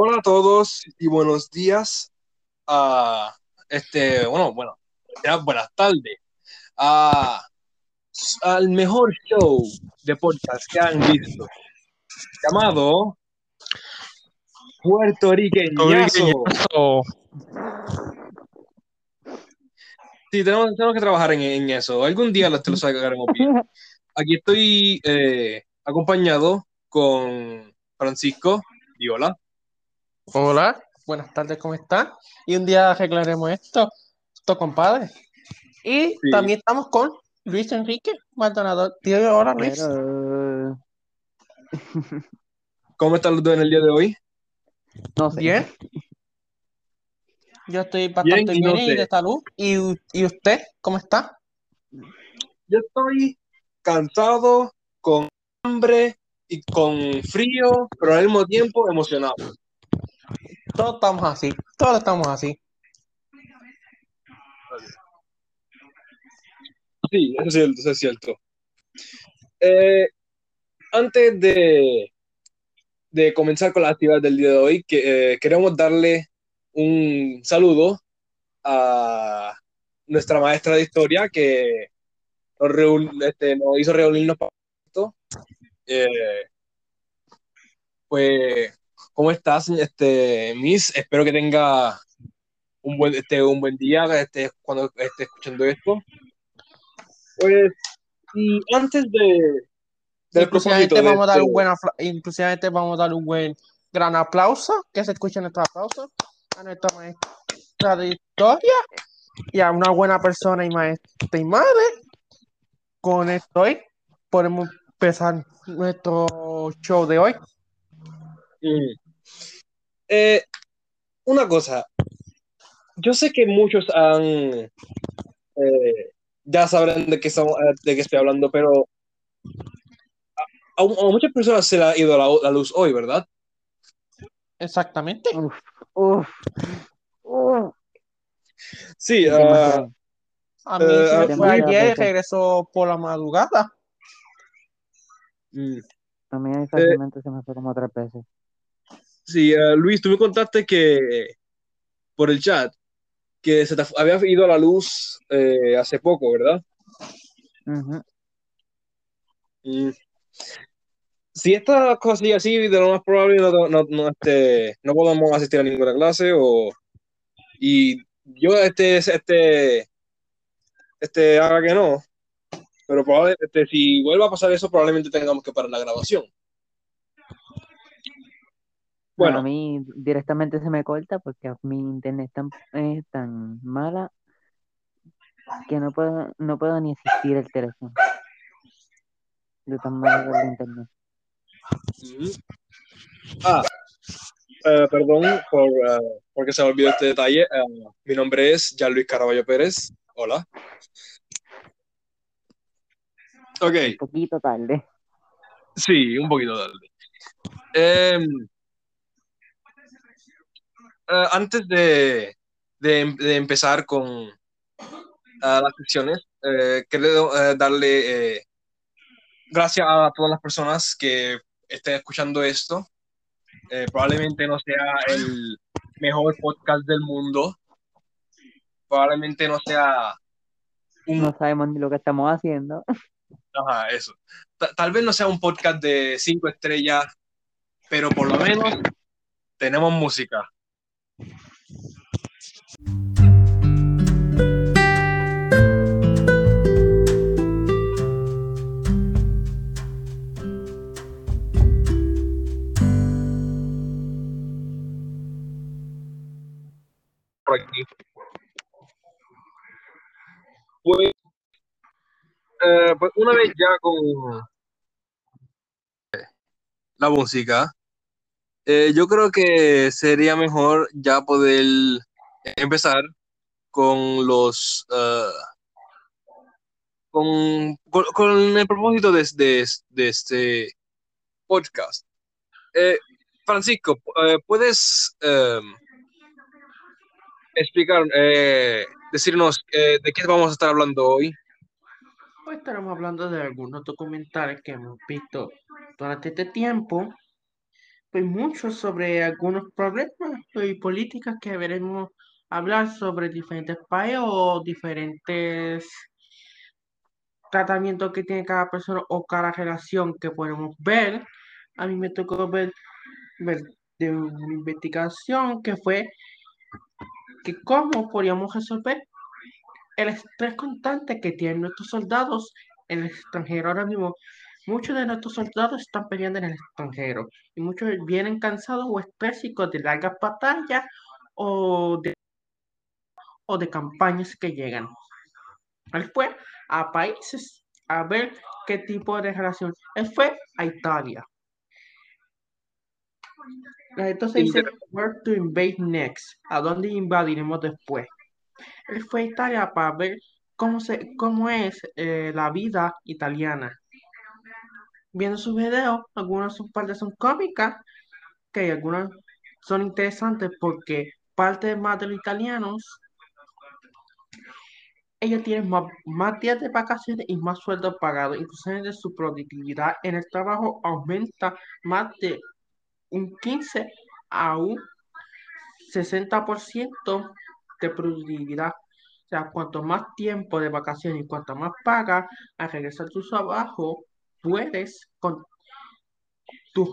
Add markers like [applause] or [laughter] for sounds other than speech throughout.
Hola a todos y buenos días. a este, bueno, bueno, ya buenas tardes. a al mejor show de podcast que han visto, llamado Puertorriqueñazo. Puertorriqueñazo. Sí, tenemos, tenemos que trabajar en, en eso. Algún día lo- te lo sacaremos bien. Aquí estoy eh, acompañado con Francisco Viola. Hola, buenas tardes, ¿cómo están? Y un día arreglaremos esto, esto compadre. Y Sí. también estamos con Luis Enrique Maldonado. Tío, hola Luis. Pero, [laughs] ¿Cómo están los dos en el día de hoy? no sé. Bien. Yo estoy bastante y bien, no y sé. de salud. ¿Y, ¿Y usted cómo está? Yo estoy cansado, con hambre y con frío, pero al mismo tiempo emocionado. Todos estamos así, todos estamos así. Sí, eso es cierto, eso es cierto. Eh, antes de, de comenzar con la actividad del día de hoy, eh, queremos darle un saludo a nuestra maestra de historia que nos, reun- este, hizo reunirnos para esto. Eh, pues, ¿cómo estás, este, Miss? Espero que tenga un buen, este, un buen día este, cuando esté escuchando esto. Pues, y antes de, del propósito Inclusivamente de vamos a dar este- un buen apla- inclusivamente vamos a dar un buen gran aplauso, que se escuche nuestro aplauso a nuestra maestra de historia y a una buena persona y maestra y madre. Con esto hoy podemos empezar nuestro show de hoy. Mm. Eh, una cosa, yo sé que muchos han, eh, ya sabrán de qué, estamos, eh, de qué estoy hablando, pero a, a- a muchas personas se le ha ido la, la luz hoy, ¿verdad? Exactamente. Uf, uf, uf. Sí, ah, Demasiado. A mí Eh, se me ah, fue muy- ayer y regresó por la madrugada. mm, A mí fácilmente se me fue como tres veces. Sí, ah, Luis, tú me contaste que por el chat que se te había ido la luz eh, hace poco, ¿verdad? Mm. Si esta cosa sigue así, de lo más probable no, no, no, este, no podemos asistir a ninguna clase o y yo este este este haga que no, pero probablemente este, si vuelva a pasar eso probablemente tengamos que parar la grabación. Bueno, a mí directamente se me corta porque mi internet es tan, es tan mala que no puedo, no puedo ni asistir el teléfono. De tan mala que el internet. Ujú. Ah, eh, perdón por, eh, porque se me olvidó este detalle. Eh, mi nombre es Jan Luis Caraballo Pérez. Hola. Ok, Un poquito tarde. sí, un poquito tarde. Em, eh, antes de, de, de empezar con ah, las secciones, eh, quiero eh, darle gracias a todas las personas que estén escuchando esto. Probablemente no sea el mejor podcast del mundo. Probablemente no sea un No sabemos ni lo que estamos haciendo. Ajá, eso. Ta- Tal vez no sea un podcast de cinco estrellas, pero por lo menos tenemos música. Por aquí. Pues, eh, pues una vez ya con la música, eh, yo creo que sería mejor ya poder empezar con los eh, con, con, el propósito de, de, de este podcast. Eh, Francisco, ¿puedes explicar, decirnos de qué vamos a estar hablando hoy? Hoy estaremos hablando de algunos documentales que hemos visto durante este tiempo pues mucho sobre algunos problemas y políticas que veremos hablar sobre diferentes países o diferentes tratamientos que tiene cada persona o cada relación que podemos ver. A mí me tocó ver, ver de una investigación que fue que cómo podríamos resolver el estrés constante que tienen nuestros soldados en el extranjero ahora mismo. Muchos de nuestros soldados están peleando en el extranjero y muchos vienen cansados o estrésicos de largas batallas o de, o de campañas que llegan. Él fue a países a ver qué tipo de relación. Él fue a Italia. Entonces dice, where to invade next? ¿A dónde invadiremos después? Él fue a Italia para ver cómo, se, cómo es eh, la vida italiana. Viendo sus videos, algunas sus partes son cómicas, que algunas son interesantes porque parte más de los italianos, ellos tienen más, días de vacaciones y más sueldo pagado. Incluso su productividad en el trabajo aumenta más de un 15 a un 60% de productividad. O sea, cuanto más tiempo de vacaciones y cuanto más pagas al regresar a tu trabajo, puedes con tu,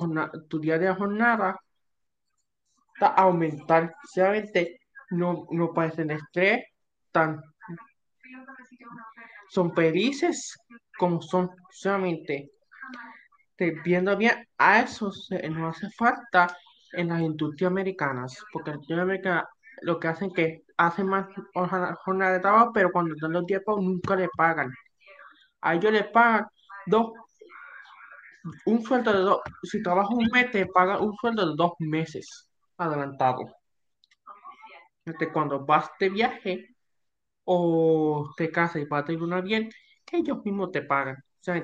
tu día de jornada aumentar. Sinceramente, no, no parecen estrés, tan, son felices como son solamente viendo bien a eso no hace falta en las industrias americanas, porque las industrias americanas lo que hacen que hacen más jornada de trabajo, pero cuando dan los tiempos nunca le pagan. A ellos les pagan dos, un sueldo de dos, si trabajas un mes te pagan un sueldo de dos meses adelantado. Cuando vas de viaje o te casas y vas a tener bien, que ellos mismos te pagan. O sea,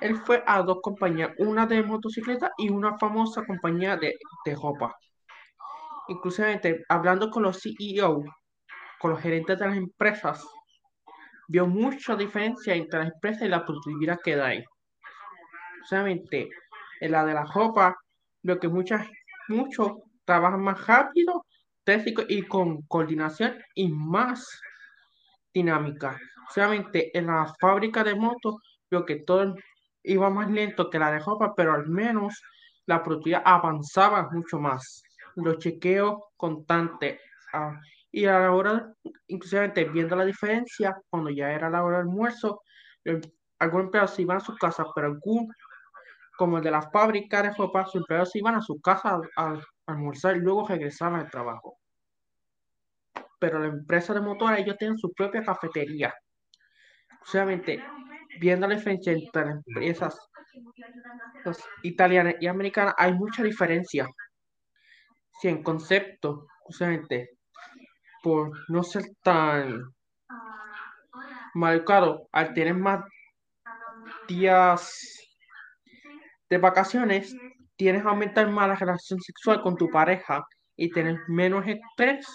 él fue a dos compañías, una de motocicleta y una famosa compañía de, de ropa. Inclusive hablando con los CEO, con los gerentes de las empresas, vio mucha diferencia entre las empresas y la productividad que da ahí. Solamente en la de la ropa, veo que muchas, muchos trabajan más rápido, técnico y con coordinación y más dinámica. Solamente en la fábrica de motos, veo que todo iba más lento que la de ropa, pero al menos la productividad avanzaba mucho más. Los chequeos constantes. Ah, y a la hora, inclusive viendo la diferencia, cuando ya era la hora del almuerzo, algunos empleados iban a su casa, pero algún, como el de la fábrica de ropa, sus empleados iban a su casa a, almorzar y luego regresaban al trabajo. Pero la empresa de motores, ellos tienen su propia cafetería. Solamente viendo la diferencia entre las empresas italianas y americanas, hay mucha diferencia. Si en concepto, justamente, por no ser tan mal educado, al tener más días de vacaciones, tienes que aumentar más la relación sexual con tu pareja y tener menos estrés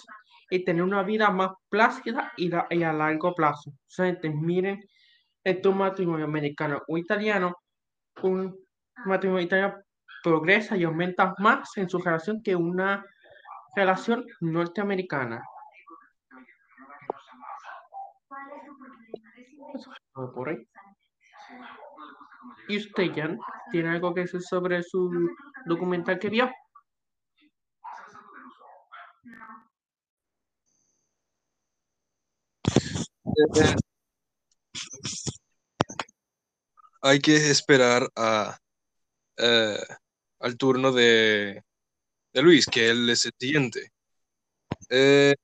y tener una vida más plácida y, a largo plazo. O miren entre un matrimonio americano o italiano, un matrimonio italiano progresa y aumenta más en su relación que una relación norteamericana. ¿Y usted, Jan, tiene algo que decir sobre su documental que vio? Hay que esperar a, eh, al turno de, de, Luis, que él es el siguiente. Eh,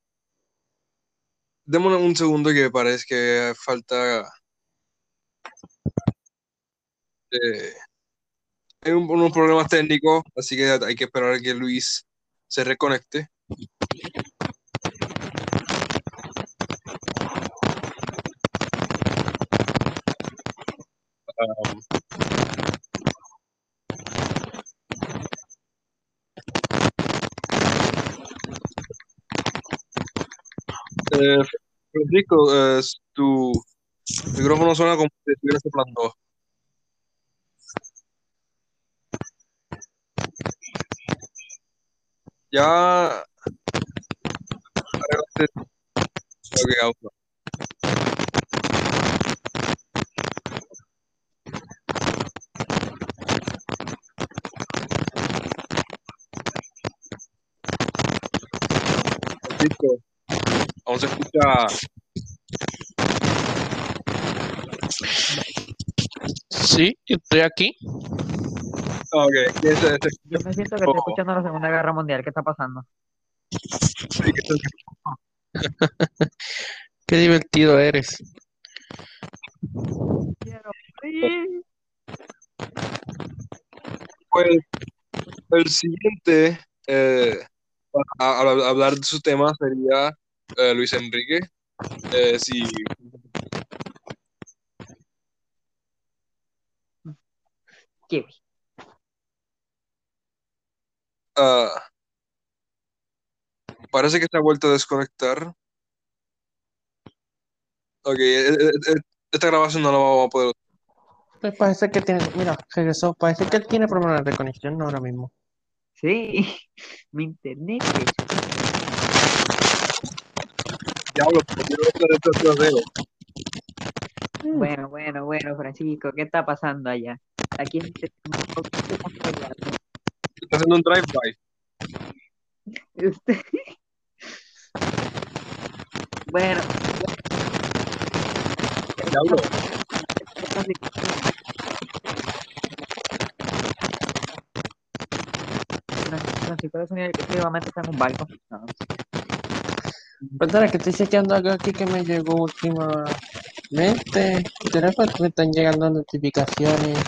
démonos un segundo que parece que falta... Eh, hay unos problemas técnicos, así que hay que esperar a que Luis se reconecte. Um, eh, Francisco, eh, tu micrófono suena como si estuviera soplando. Ya. arreglaste lo que causa. Francisco, aún se escucha. Sí, estoy aquí. Ok, ese, ese, Yo me siento que estoy escuchando la Segunda Guerra Mundial. ¿Qué está pasando? [laughs] Qué divertido eres. Pues el siguiente eh, hablar de su tema sería eh, Luis Enrique. Eh, si Kiwi. Parece que se ha vuelto a desconectar. Ok, eh, eh, eh, esta grabación no la vamos a poder. Pues parece que tiene, mira, regresó. Parece que él tiene problemas de conexión ahora mismo. Sí, [laughs] mi internet. Diablo, trasero. Bueno, bueno, bueno, Francisco, ¿qué está pasando allá? Aquí en este Está haciendo un drive-by. Usted- Bueno, Diablo, Francisco de sonido que efectivamente está en un barco. No, Perdona, que estoy chequeando algo aquí que me llegó últimamente. El teléfono me están llegando notificaciones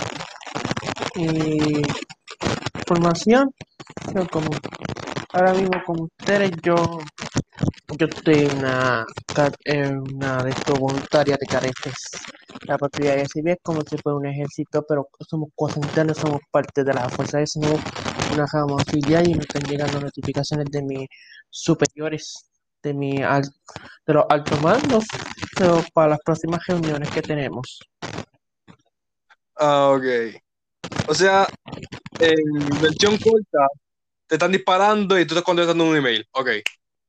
y información. Pero como ahora mismo con ustedes, yo, yo estoy en una, en una de estos voluntaria de caretes. La patrulla civil es como si fuera un ejército, pero somos cuacentenarios, somos parte de la fuerza de somos una rama auxiliar y me están llegando notificaciones de mis superiores, de mi al- de los altos mandos, pero para las próximas reuniones que tenemos. Ah, ok. O sea, en versión corta, te están disparando y tú estás contestando un email. Ok.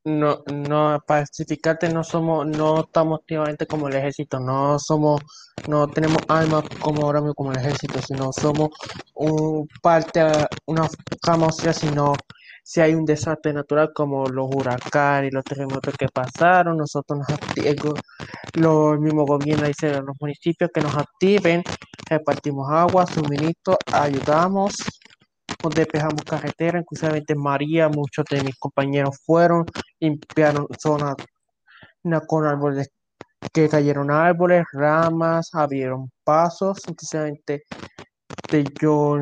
No, no, para especificarte, no somos, no estamos activamente como el ejército, no somos, no tenemos armas como ahora mismo como el ejército, sino somos un parte, una auxiliar, sino si hay un desastre natural como los huracanes y los terremotos que pasaron, nosotros nos activamos, los mismos gobiernos a los municipios que nos activen, repartimos agua, suministro, ayudamos, despejamos carretera, inclusive María, muchos de mis compañeros fueron, limpiaron zonas na- con árboles que cayeron árboles, ramas, abrieron pasos, inclusivamente de yo,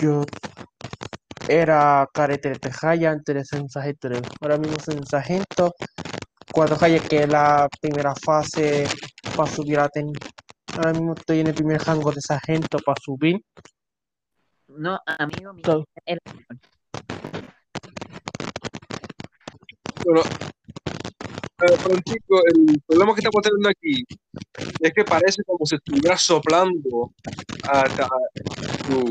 yo era carretera de Tejaya antes de ser un sargento, ahora mismo soy un sargento, cuatro calles que es la primera fase para subir a ten, ahora mismo estoy en el primer rango de sargento para subir, no, amigo mío, el- Bueno, Francisco, el problema que estamos teniendo aquí es que parece como si estuviera soplando hasta tu.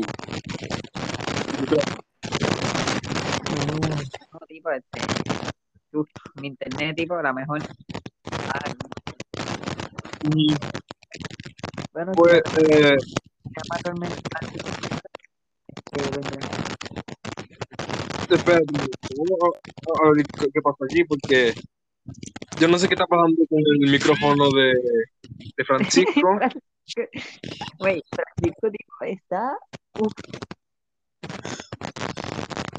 No, tipo, este, uf, mi internet, tipo, a lo mejor. ah, Y bueno, pues, si eh, me llama tormenta, bueno, espérate, vamos a, a ver qué, pasa aquí, porque yo no sé qué está pasando con el micrófono de, de Francisco. [laughs] Güey, Francisco, tipo, está. Uf,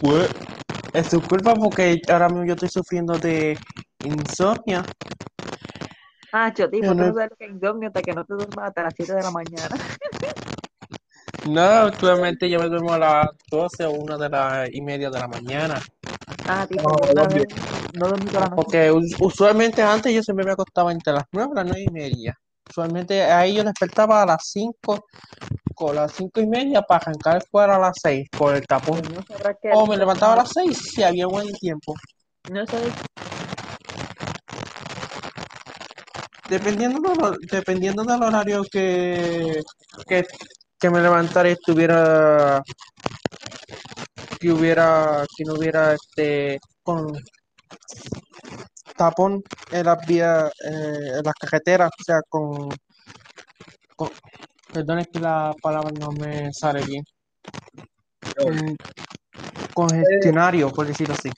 Pues, es su culpa porque ahora mismo yo estoy sufriendo de insomnia. Ah, tipo, Yo tú no- no sabes lo que es insomnio hasta que no te duermas hasta las 7 de la mañana. No, actualmente yo me duermo a las 12 o 1 de la y media de la mañana. Ah, tipo, bien. vez no dormí toda la noche. Porque us- usualmente antes yo siempre me acostaba entre las 9 y las 9 y media. Usualmente ahí yo despertaba a las 5, con las 5 y media para arrancar fuera a las 6 por el tapón. No O me levantaba a las 6 si había buen tiempo. no sabes Dependiendo del, dependiendo del horario que, que, que me levantara y estuviera que hubiera, que no hubiera este con tapón en las vías, eh, en las carreteras, o sea, con, con perdón, es que la palabra no me sale bien. Con- congestionario, por decirlo así.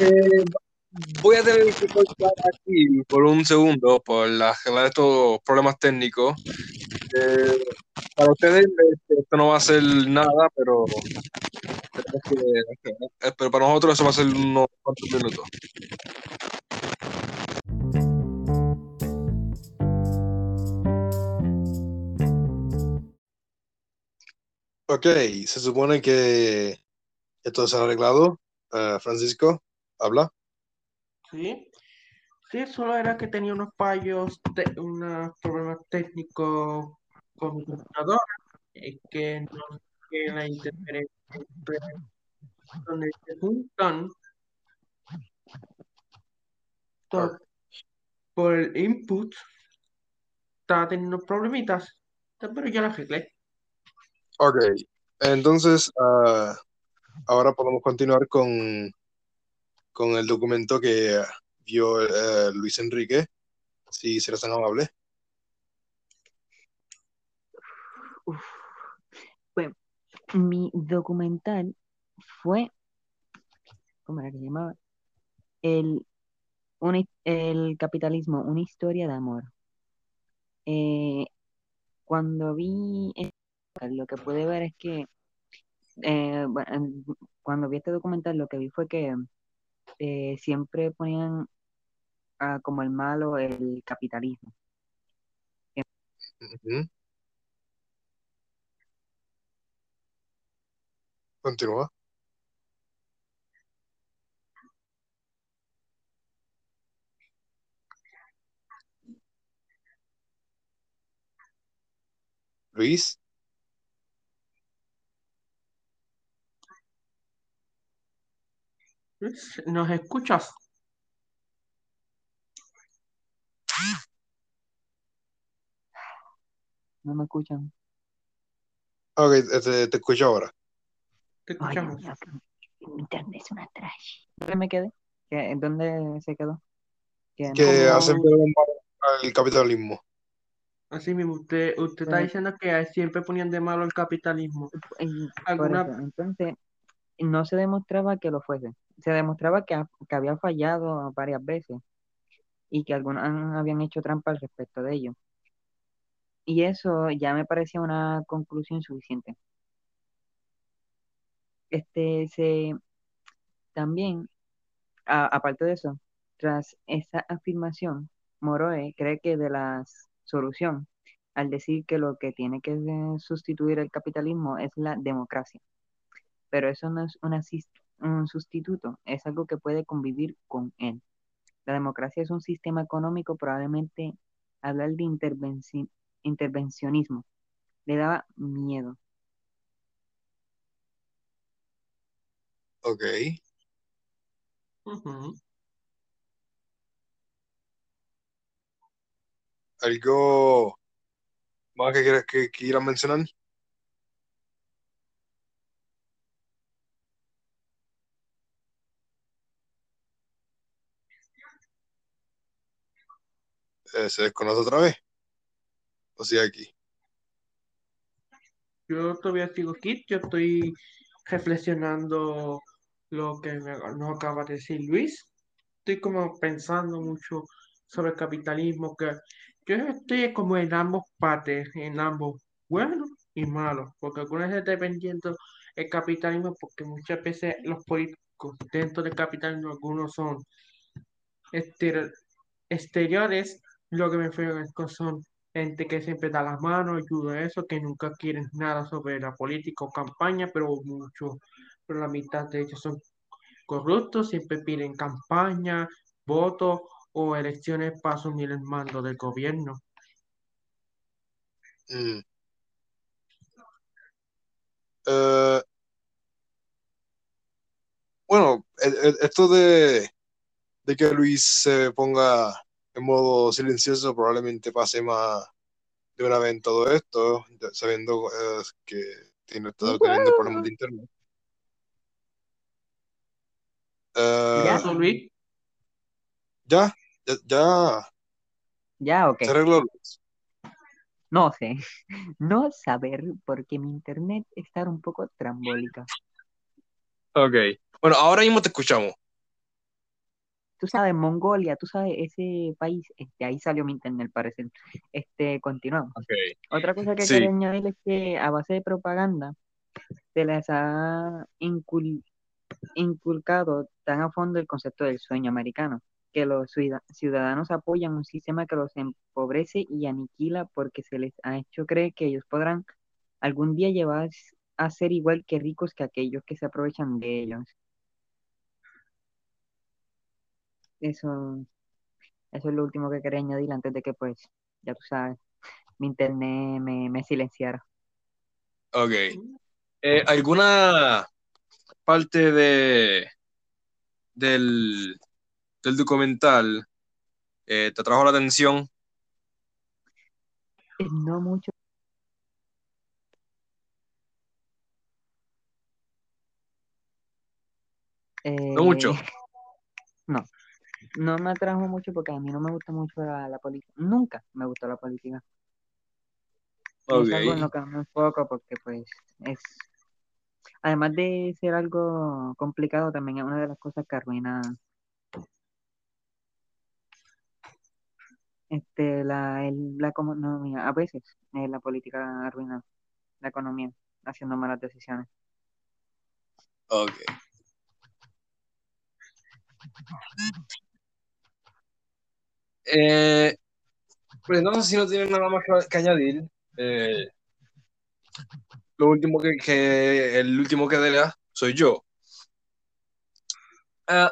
Eh, voy a tener que cortar aquí por un segundo por la, de estos problemas técnicos. Eh, para ustedes este, esto no va a ser nada, pero, eh, pero para nosotros eso va a ser unos cuantos minutos. Ok, se supone que esto se ha arreglado. Eh, Francisco, habla. Sí, sí, solo era que tenía unos fallos, unos problemas técnicos con mi computadora, eh, que no que la interferencia donde se juntan por el input, estaba teniendo problemitas, pero ya lo arreglé. Ok, entonces ah, ahora podemos continuar con, con el documento que vio eh, Luis Enrique, si será tan amable. Uf. Pues mi documental fue, ¿cómo era que se llamaba? El, his- el capitalismo, una historia de amor. Eh, cuando vi lo que pude ver es que eh, bueno, cuando vi este documental lo que vi fue que eh, siempre ponían como el malo el capitalismo. Continúa. Luis, ¿Nos escuchas? ¿No me escuchan? ok, te, te escucho ahora. Te escuchamos. mi internet es una trash. ¿Dónde me quedé? ¿Qué- ¿Dónde se quedó? Que no- Que Como- hacen el capitalismo. Así mismo, usted, usted está diciendo que siempre ponían de malo el capitalismo. en- ¿Alguna- eso, entonces, no se demostraba que lo fuese. Se demostraba que, que había fallado varias veces y que algunos habían hecho trampa al respecto de ello. Y eso ya me parecía una conclusión suficiente. Este, se, también, aparte de eso, tras esa afirmación, Moroe cree que de la solución, al decir que lo que tiene que sustituir el capitalismo es la democracia. Pero eso no es una un sustituto, es algo que puede convivir con él. La democracia es un sistema económico, probablemente hablar de intervenci- intervencionismo le daba miedo. Ok. ¿Algo más que quieras que quieran mencionar? Eh, ¿Se desconoce otra vez? O sea, aquí. Yo todavía sigo aquí, yo estoy reflexionando lo que nos acaba de decir Luis. Estoy como pensando mucho sobre el capitalismo, que yo estoy como en ambos partes, en ambos buenos y malos, porque algunas veces dependiendo el capitalismo, porque muchas veces los políticos dentro del capitalismo, algunos son exter- exteriores, lo que me que son gente que siempre da las manos, ayuda a eso, que nunca quieren nada sobre la política o campaña, pero mucho, pero la mitad de ellos son corruptos, siempre piden campaña, votos o elecciones para asumir el mando del gobierno. Mm. Eh, bueno, el- el- esto de, de que Luis se ponga en modo silencioso probablemente pase más de una vez en todo esto, sabiendo eh, que tiene estado teniendo problemas de internet. ¿Ya, eh, Luis? Ya, ya, ya. Ya, ok. Se arregló, No sé. [laughs] No saber, porque mi internet está un poco trambólica. Ok. Bueno, ahora mismo te escuchamos. Tú sabes, Mongolia, tú sabes, ese país, este, ahí salió mi internet, parece. Este, continuamos. Otra cosa que Sí. quería añadir es que a base de propaganda se les ha incul- inculcado tan a fondo el concepto del sueño americano, que los ciuda- ciudadanos apoyan un sistema que los empobrece y aniquila porque se les ha hecho creer que ellos podrán algún día llevar a ser igual que ricos que aquellos que se aprovechan de ellos. Eso, eso es lo último que quería añadir antes de que, pues, ya tú sabes, mi internet me, me silenciara. Ok. Eh, ¿alguna parte de del, del documental eh, te atrajo la atención? Eh, No mucho. No mucho. [laughs] No, no me atrajo mucho porque a mí no me gusta mucho la, la política. Nunca me gustó la política. No es algo en lo que me enfoco porque pues es, además de ser algo complicado, también es una de las cosas que arruina este, la, el- la economía. A veces eh, la política arruina la economía haciendo malas decisiones. Ok. Eh, pues no sé si no tienes nada más que, añadir. Eh, lo último que, el último que lea soy yo. Ah,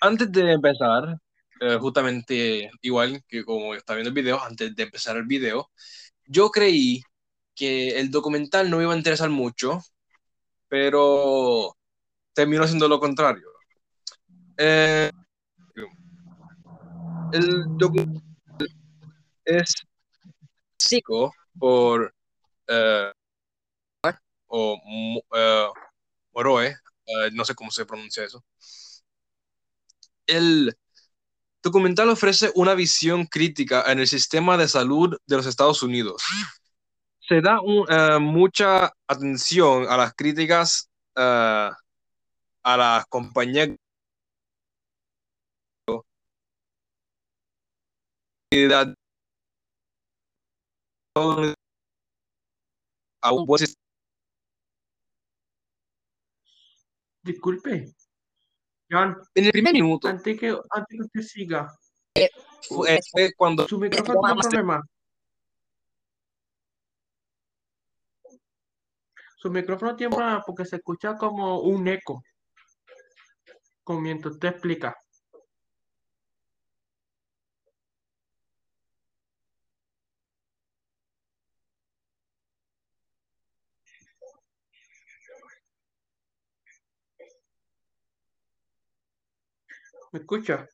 antes de empezar, eh, justamente igual que como está viendo el video, antes de empezar el video, yo creí que el documental no me iba a interesar mucho, pero terminó siendo lo contrario. Eh, el documental es psico por eh, o Mo- eh, Moroe, eh, no sé cómo se pronuncia eso. El documental ofrece una visión crítica en el sistema de salud de los Estados Unidos. Se da mucha atención a las críticas a las compañías a un buen. Disculpe. En el primer minuto antes que, antes que usted siga, fue, fue cuando su micrófono tiene problema. Su micrófono tiene problema porque se escucha como un eco. Con mientras usted explica. ¿Me escucha?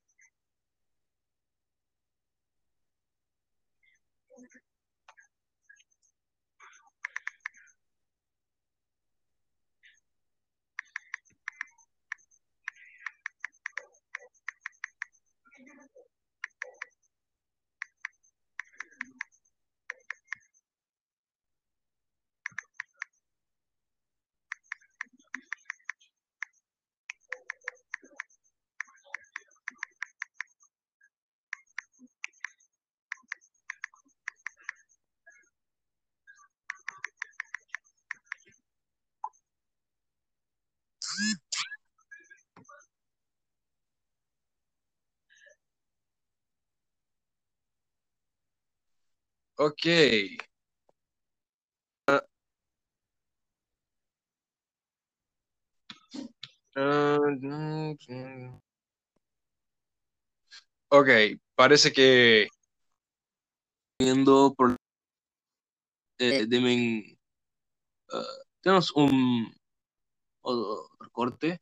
Ok. Ah, mm. Ok, parece que viendo por eh, deben ah, tenemos un otro corte.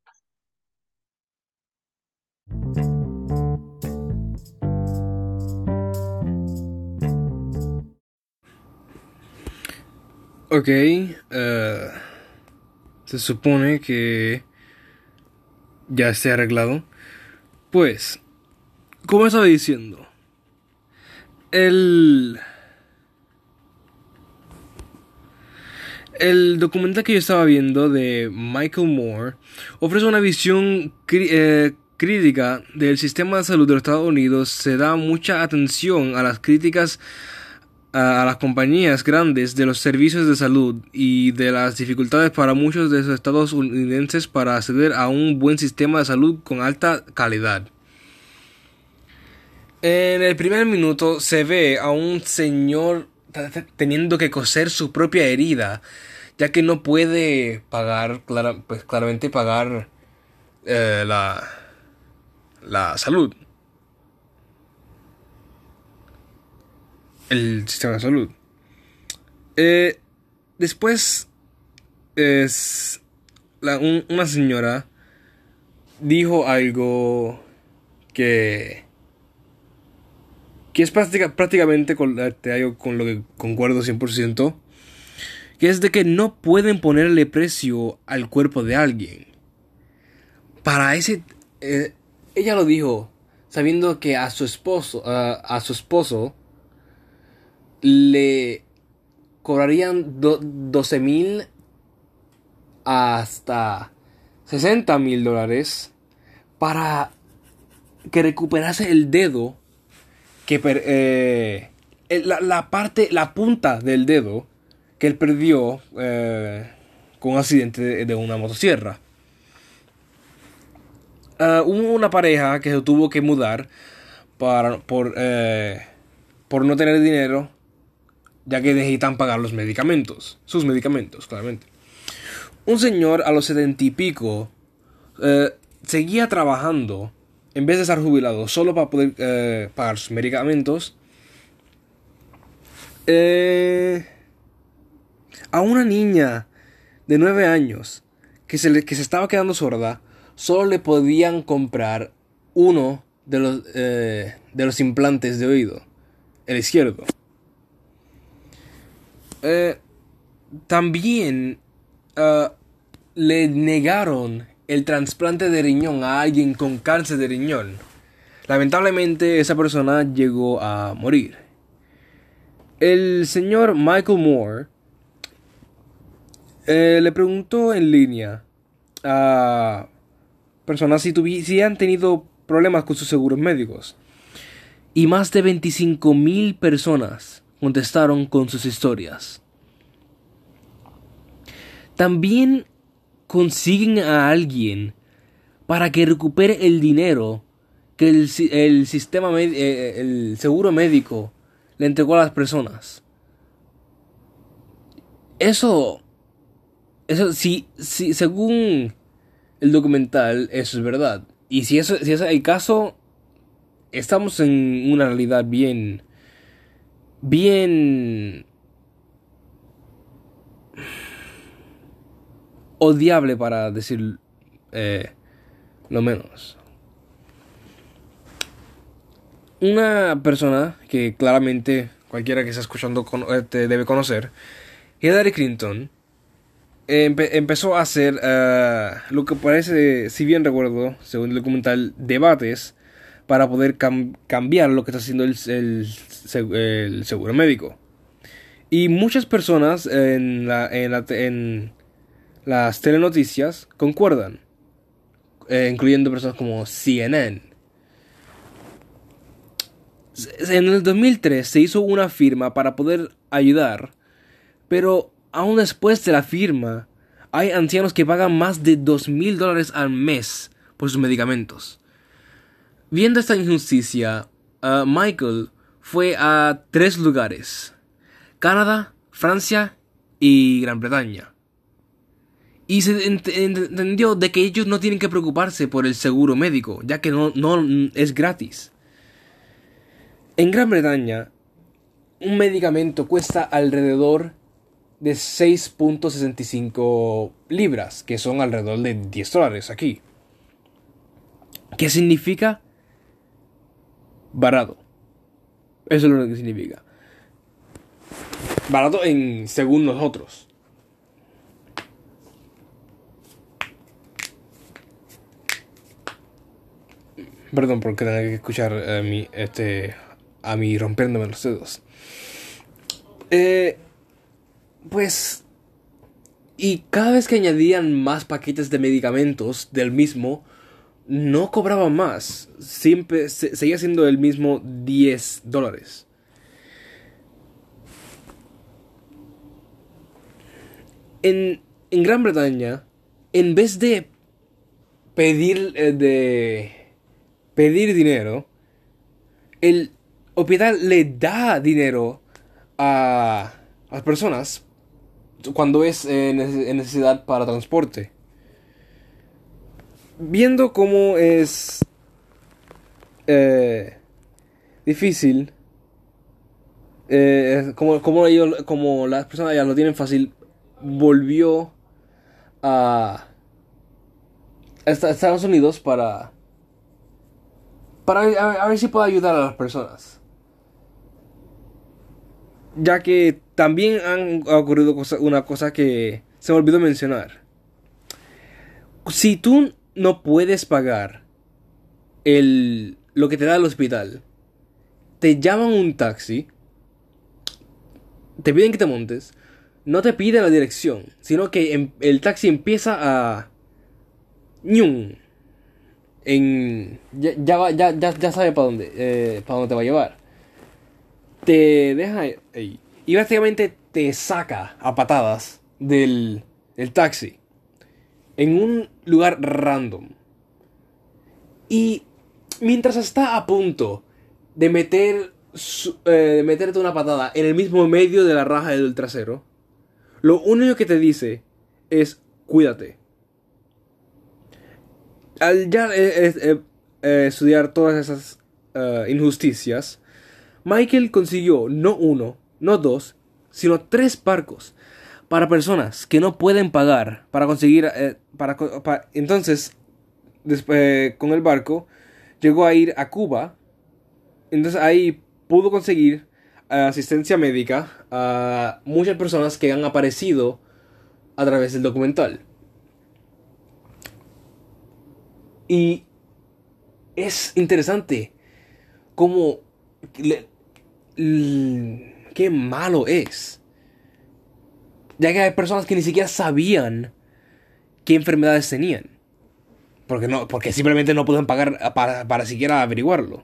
Ok, eh, se supone que ya esté arreglado. Pues, como estaba diciendo, el... El documental que yo estaba viendo de Michael Moore ofrece una visión eh, crítica del sistema de salud de los Estados Unidos. Se da mucha atención a las críticas a, las compañías grandes de los servicios de salud y de las dificultades para muchos de esos estadounidenses para acceder a un buen sistema de salud con alta calidad. En el primer minuto se ve a un señor teniendo que coser su propia herida, ya que no puede pagar, pues claramente pagar eh, la, la salud. El sistema de salud. Eh, después es la- un- una señora dijo algo que que es práctica- prácticamente con, digo, con lo que concuerdo 100%, que es de que no pueden ponerle precio al cuerpo de alguien. Para ese... eh, ella lo dijo sabiendo que a su esposo, a su esposo, le cobrarían do- 12 mil hasta 60 mil dólares para que recuperase el dedo que per- eh, la, la parte, la punta del dedo que él perdió eh, con un accidente de, de una motosierra. Ah, hubo una pareja que se tuvo que mudar para, por, eh, por no tener dinero, ya que necesitan pagar los medicamentos, sus medicamentos, claramente. Un señor a los setenta y pico eh, seguía trabajando en vez de estar jubilado solo para poder eh, pagar sus medicamentos, eh, a una niña de 9 años que se, que se estaba quedando sorda, solo le podían comprar uno de los, de los implantes de oído, el izquierdo. Eh, también ah, le negaron el trasplante de riñón a alguien con cáncer de riñón. Lamentablemente esa persona llegó a morir. El señor Michael Moore eh, le preguntó en línea a personas si, si han tenido problemas con sus seguros médicos. Y más de 25 mil personas contestaron con sus historias. También consiguen a alguien para que recupere el dinero que el, si- el sistema med- eh, el seguro médico le entregó a las personas. Eso eso sí, sí, según el documental eso es verdad. Y si eso si es el caso estamos en una realidad bien bien odiable para decir eh, lo menos. Una persona que claramente cualquiera que está escuchando con- eh, te debe conocer, Hillary Clinton, empe- empezó a hacer eh, lo que parece, si bien recuerdo, según el documental, debates para poder cam- cambiar lo que está haciendo el, el seg- el seguro médico. Y muchas personas en, la, en, las telenoticias concuerdan, eh, incluyendo personas como CNN. En el 2003 se hizo una firma para poder ayudar, pero aún después de la firma, hay ancianos que pagan más de dos mil dólares al mes por sus medicamentos. Viendo esta injusticia, ah, Michael fue a tres lugares: Canadá, Francia y Gran Bretaña. Y se ent- entendió de que ellos no tienen que preocuparse por el seguro médico, ya que no, no es gratis. En Gran Bretaña, un medicamento cuesta alrededor de 6.65 libras, que son alrededor de 10 dólares aquí. ¿Qué significa? Barato. Eso es lo que significa. Barato en según nosotros. Perdón por tener que escuchar a mi, este, a mí rompiéndome los dedos. Eh, pues... Y cada vez que añadían más paquetes de medicamentos del mismo, no cobraba más. Siempre se- seguía siendo el mismo 10 dólares. En, en Gran Bretaña, en vez de pedir eh, de pedir dinero, el hospital le da dinero a, las personas cuando es eh, necesidad para transporte. Viendo cómo es eh, difícil, eh, como, como, ellos, como las personas ya lo tienen fácil, volvió a a Esta- Estados Unidos para para a ver, si puedo ayudar a las personas. Ya que también han ocurrido cosa- una cosa que se me olvidó mencionar. Si tú no puedes pagar el, lo que te da el hospital, te llaman un taxi, te piden que te montes, no te piden la dirección, sino que em- el taxi empieza a... ñum, en ya, ya, ya, ya sabe para dónde eh, para dónde te va a llevar. Te deja ahí y básicamente te saca a patadas del, del taxi en un lugar random. Y mientras está a punto de meter eh, de meterte una patada en el mismo medio de la raja del trasero lo único que te dice es cuídate al ya eh, eh, estudiar todas esas injusticias, Michael consiguió no uno, no dos, sino tres barcos para personas que no pueden pagar para conseguir eh, para, entonces después con el barco llegó a ir a Cuba entonces ahí pudo conseguir eh, asistencia médica a muchas personas que han aparecido a través del documental Y es interesante cómo... qué malo es. Ya que hay personas que ni siquiera sabían qué enfermedades tenían. Porque, no, porque simplemente no pueden pagar para, para siquiera averiguarlo.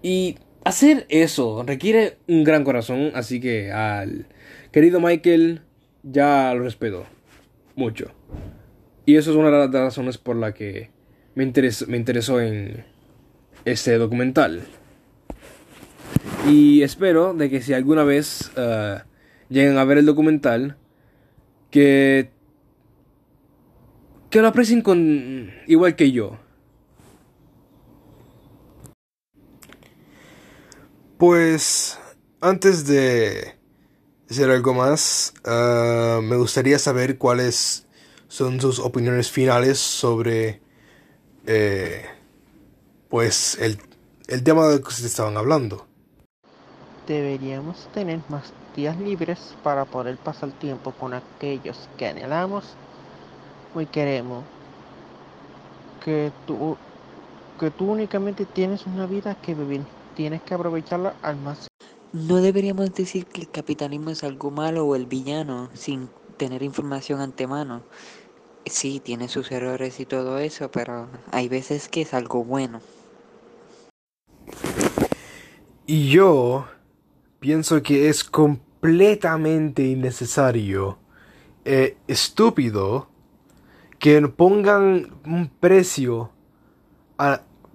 Y hacer eso requiere un gran corazón, así que al querido Michael ya lo respeto mucho. Y eso es una de las razones por la que me me interesó en este documental. Y espero de que si alguna vez eh, lleguen a ver el documental, que que lo aprecien con igual que yo. Pues antes de decir algo más, ah, me gustaría saber cuáles son sus opiniones finales sobre eh, pues el, el tema del que ustedes estaban hablando. Deberíamos tener más días libres para poder pasar tiempo con aquellos que anhelamos y queremos. Que tú, que tú únicamente tienes una vida que vivir. Tienes que aprovecharla al máximo. No deberíamos decir que el capitalismo es algo malo o el villano sin tener información antemano. Sí, tiene sus errores y todo eso, pero hay veces que es algo bueno. Y yo pienso que es completamente innecesario, eh, estúpido, que pongan un precio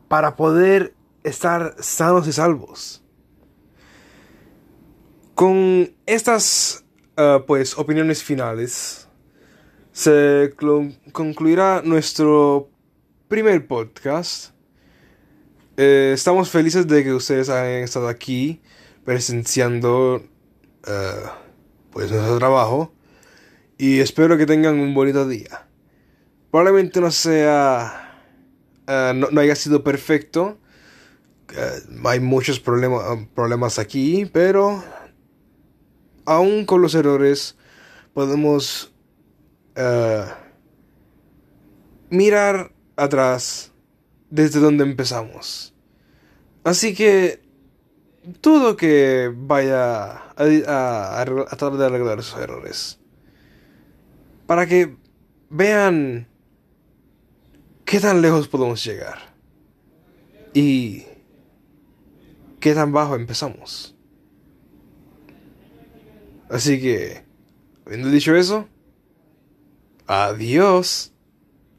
para poder estar sanos y salvos. Con estas ah, pues opiniones finales se concluirá nuestro primer podcast. Eh, estamos felices de que ustedes hayan estado aquí presenciando eh, pues nuestro trabajo y espero que tengan un bonito día. Probablemente no sea eh, no, haya sido perfecto. eh, hay muchos problemas aquí, pero aún con los errores podemos mirar atrás desde donde empezamos. Así que todo que vaya a, a- a tratar de arreglar esos errores. Para que vean qué tan lejos podemos llegar. Y qué tan bajo empezamos. Así que, habiendo dicho eso, adiós.